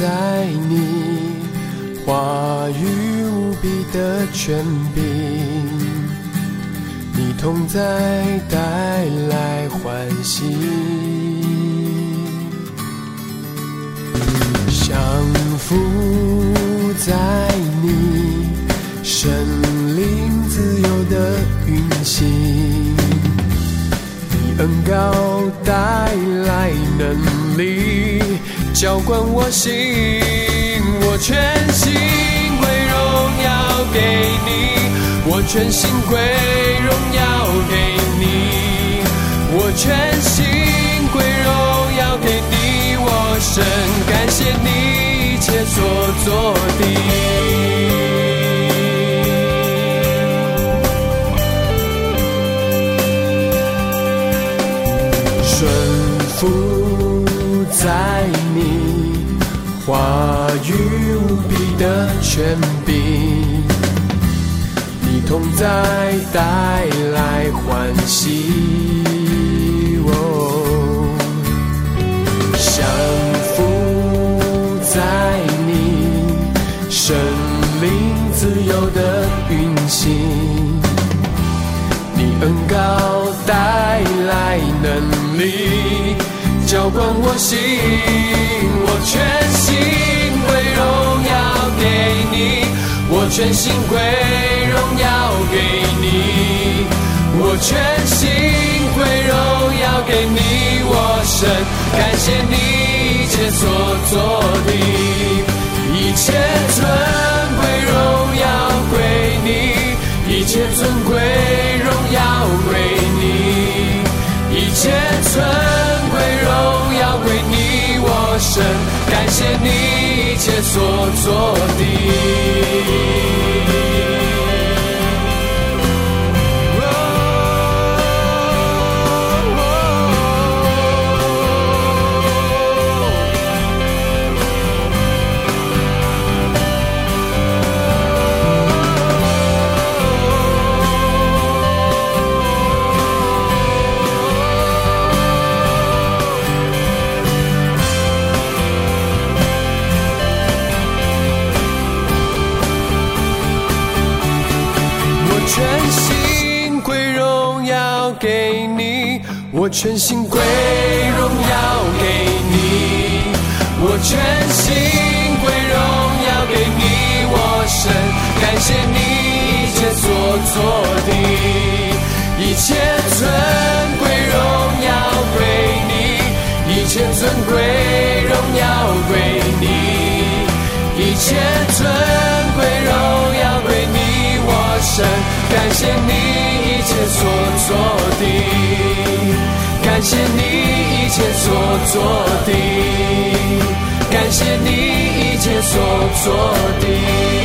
在你，话语无比的权柄，你同在带来欢喜，降服在你，神灵自由的运行，你恩高带来能力。浇灌我心，我全心归荣耀给你，我全心归荣耀给你，我全心归荣耀给你，我深感谢你一切所做的，顺服在你。话语无比的权柄，你同在带来欢喜，降服在你神灵自由的运行，你恩高带光我心，我全心归荣耀给你。我全心归荣耀给你，我全心归荣耀给你，我神感谢你一切所做的，神感谢你一切所做的。给你我全心归荣耀给你，我全心归荣耀给你，我神感谢你一切所做的，一切尊贵荣耀归你，一切尊贵荣耀归你，一切尊贵荣耀归你，我神感谢你所做的。感谢你一切所做的，感谢你一切所做的。